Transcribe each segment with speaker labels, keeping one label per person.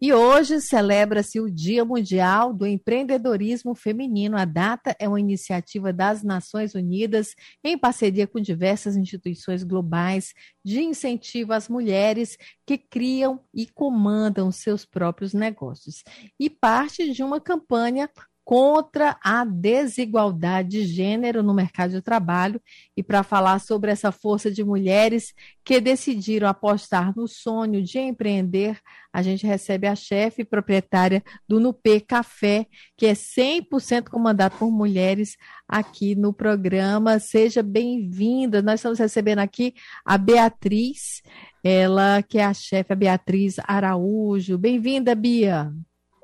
Speaker 1: E hoje celebra-se o Dia Mundial do Empreendedorismo Feminino. A data é uma iniciativa das Nações Unidas em parceria com diversas instituições globais de incentivo às mulheres que criam e comandam seus próprios negócios. E parte de uma campanha contra a desigualdade de gênero no mercado de trabalho. E para falar sobre essa força de mulheres que decidiram apostar no sonho de empreender, a gente recebe a chefe proprietária do Nupê Café, que é 100% comandado por mulheres aqui no programa. Seja bem-vinda. Nós estamos recebendo aqui a Beatriz, ela que é a chefe, a Beatriz Araújo. Bem-vinda, Bia.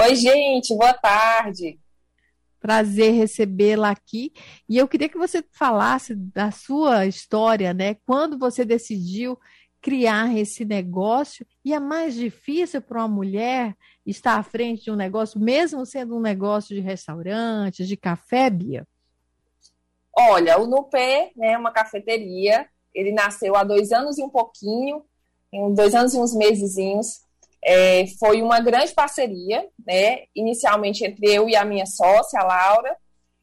Speaker 2: Oi, gente, boa tarde.
Speaker 1: Prazer recebê-la aqui. E eu queria que você falasse da sua história, né? Quando você decidiu criar esse negócio e é mais difícil para uma mulher estar à frente de um negócio, mesmo sendo um negócio de restaurante, de café, Bia?
Speaker 2: Olha, o Nupé é né, uma cafeteria. Ele nasceu há dois anos e um pouquinho, dois anos e uns mesezinhos. É, foi uma grande parceria, né? Inicialmente entre eu e a minha sócia, a Laura.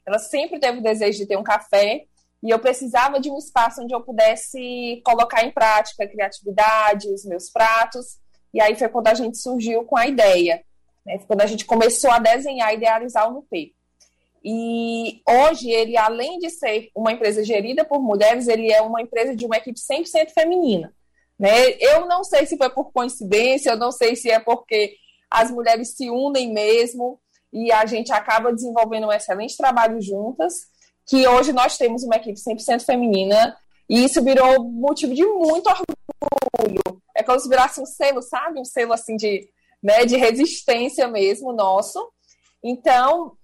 Speaker 2: Ela sempre teve o desejo de ter um café e eu precisava de um espaço onde eu pudesse colocar em prática a criatividade, os meus pratos. E aí foi quando a gente surgiu com a ideia, né? quando a gente começou a desenhar e idealizar o Nupê. E hoje ele, além de ser uma empresa gerida por mulheres, ele é uma empresa de uma equipe 100% feminina. Né? Eu não sei se foi por coincidência, eu não sei se é porque as mulheres se unem mesmo e a gente acaba desenvolvendo um excelente trabalho juntas, que hoje nós temos uma equipe 100% feminina e isso virou motivo de muito orgulho. É como se virasse um selo, sabe? Um selo assim de, né, de resistência mesmo nosso. Então,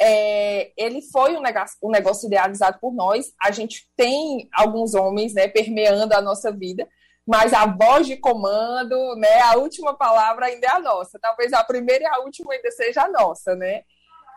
Speaker 2: é, ele foi um negócio, um negócio idealizado por nós. A gente tem alguns homens né, permeando a nossa vida, mas a voz de comando, né, a última palavra ainda é a nossa. Talvez a primeira e a última ainda seja a nossa, né?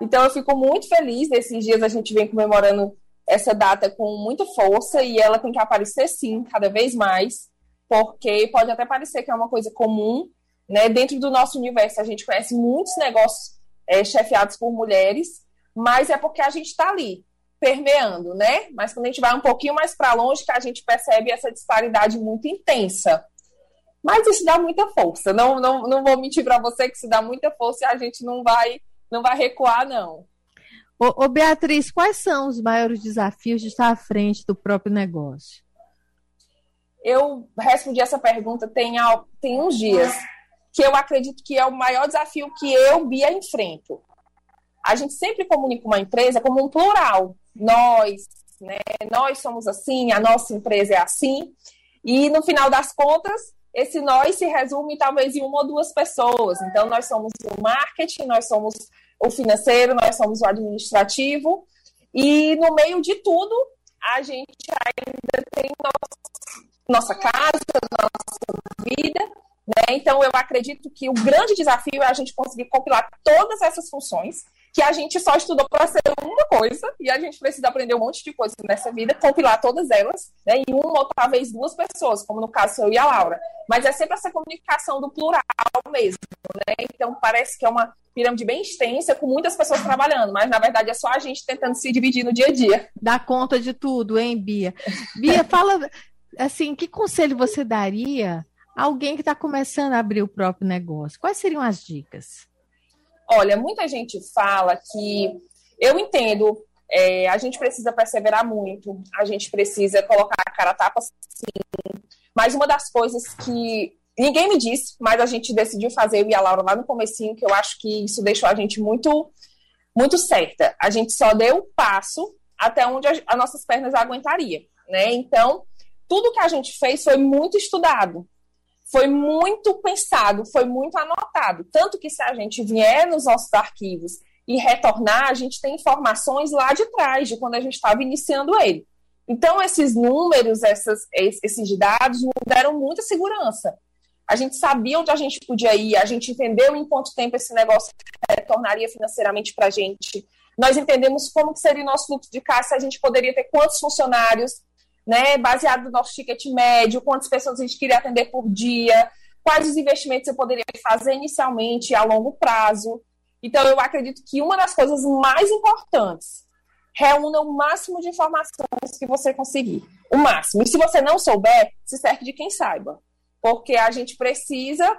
Speaker 2: Então eu fico muito feliz. Nesses dias a gente vem comemorando essa data com muita força e ela tem que aparecer sim, cada vez mais, porque pode até parecer que é uma coisa comum, né? Dentro do nosso universo a gente conhece muitos negócios é, chefiados por mulheres, mas é porque a gente está ali, permeando, né? Mas quando a gente vai um pouquinho mais para longe, que a gente percebe essa disparidade muito intensa. Mas isso dá muita força. Não, não, não vou mentir para você que isso dá muita força e a gente não vai, não vai recuar, não.
Speaker 1: Ô, ô, Beatriz, quais são os maiores desafios de estar à frente do próprio negócio?
Speaker 2: Eu respondi essa pergunta tem, tem uns dias, que eu acredito que é o maior desafio que eu, Bia, enfrento. A gente sempre comunica uma empresa como um plural nós, né? Nós somos assim, a nossa empresa é assim. E no final das contas, esse nós se resume talvez em uma ou duas pessoas. Então, nós somos o marketing, nós somos o financeiro, nós somos o administrativo. E no meio de tudo, a gente ainda tem nosso, nossa casa, nossa vida. Né? Então, eu acredito que o grande desafio é a gente conseguir compilar todas essas funções que a gente só estudou para ser uma coisa e a gente precisa aprender um monte de coisas nessa vida, compilar todas elas, né, em uma ou talvez duas pessoas, como no caso eu e a Laura. Mas é sempre essa comunicação do plural mesmo, né? Então parece que é uma pirâmide bem extensa, com muitas pessoas trabalhando, mas na verdade é só a gente tentando se dividir no dia a dia.
Speaker 1: Dá conta de tudo, hein, Bia? Bia, fala assim, que conselho você daria a alguém que está começando a abrir o próprio negócio? Quais seriam as dicas?
Speaker 2: Olha, muita gente fala que eu entendo, é, a gente precisa perseverar muito, a gente precisa colocar a cara a tapa sim. Mas uma das coisas que ninguém me disse, mas a gente decidiu fazer, eu e a Laura lá no comecinho, que eu acho que isso deixou a gente muito, muito certa. A gente só deu um passo até onde as nossas pernas aguentariam, né? Então, tudo que a gente fez foi muito estudado. Foi muito pensado, foi muito anotado. Tanto que se a gente vier nos nossos arquivos e retornar, a gente tem informações lá de trás, de quando a gente estava iniciando ele. Então, esses números, essas, esses dados deram muita segurança. A gente sabia onde a gente podia ir, a gente entendeu em quanto tempo esse negócio retornaria financeiramente para a gente. Nós entendemos como seria o nosso fluxo de caixa, a gente poderia ter quantos funcionários, né, baseado no nosso ticket médio, quantas pessoas a gente queria atender por dia, quais os investimentos eu poderia fazer inicialmente a longo prazo. Então, eu acredito que uma das coisas mais importantes reúna o máximo de informações que você conseguir. O máximo. E se você não souber, se cerque de quem saiba. Porque a gente precisa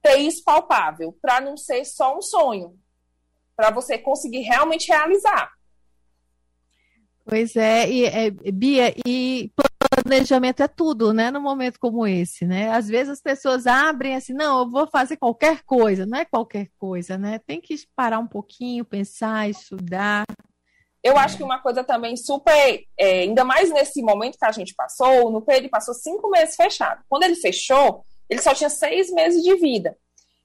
Speaker 2: ter isso palpável, para não ser só um sonho, para você conseguir realmente realizar.
Speaker 1: Pois é, e, é, Bia, e planejamento é tudo, né? Num momento como esse, né? Às vezes as pessoas abrem assim, não, eu vou fazer qualquer coisa, não é qualquer coisa, né? Tem que parar um pouquinho, pensar, estudar.
Speaker 2: Eu acho que uma coisa também super, é, ainda mais nesse momento que a gente passou, no ele passou cinco meses fechado. Quando ele fechou, ele só tinha seis meses de vida.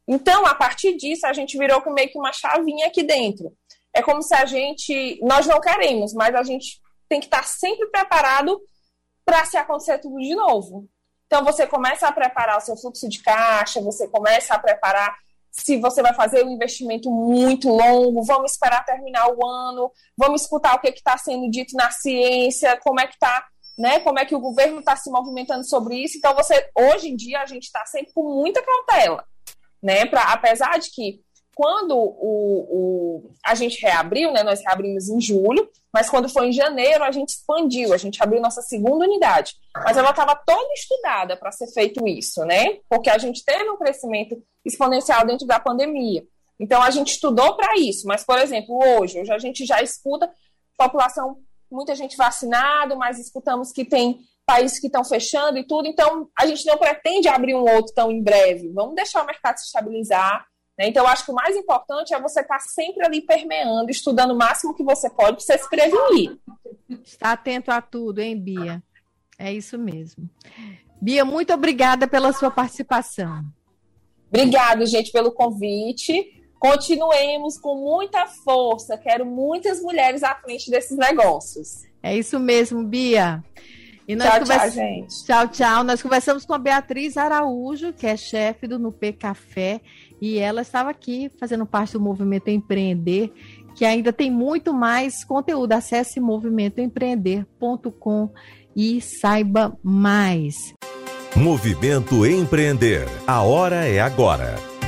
Speaker 2: Então, a partir disso, a gente virou com meio que uma chavinha aqui dentro é como se a gente. Nós não queremos, mas a gente tem que estar sempre preparado para se acontecer tudo de novo. Então, você começa a preparar o seu fluxo de caixa, você começa a preparar se você vai fazer um investimento muito longo, vamos esperar terminar o ano, vamos escutar o que está sendo dito na ciência, como é que está, né? Como é que o governo está se movimentando sobre isso. Então, você, hoje em dia, a gente está sempre com muita cautela, né? Pra, apesar de que quando o, o, a gente reabriu, né, nós reabrimos em julho, mas quando foi em janeiro a gente expandiu, a gente abriu nossa segunda unidade. Mas ela estava toda estudada para ser feito isso, né? Porque a gente teve um crescimento exponencial dentro da pandemia. Então a gente estudou para isso. Mas, por exemplo, hoje, hoje a gente já escuta população, muita gente vacinada, mas escutamos que tem países que estão fechando e tudo. Então a gente não pretende abrir um outro tão em breve. Vamos deixar o mercado se estabilizar né? Então, eu acho que o mais importante é você estar tá sempre ali permeando, estudando o máximo que você pode para você se prevenir.
Speaker 1: Está atento a tudo, hein, Bia? É isso mesmo. Bia, muito obrigada pela sua participação.
Speaker 2: Obrigada, gente, pelo convite. Continuemos com muita força. Quero muitas mulheres à frente desses negócios.
Speaker 1: É isso mesmo, Bia.
Speaker 2: E nós tchau, convers... tchau, gente.
Speaker 1: Tchau, tchau. Nós conversamos com a Beatriz Araújo, que é chefe do Nupê Café, e ela estava aqui fazendo parte do Movimento Empreender, que ainda tem muito mais conteúdo. Acesse movimentoempreender.com e saiba mais.
Speaker 3: Movimento Empreender. A hora é agora.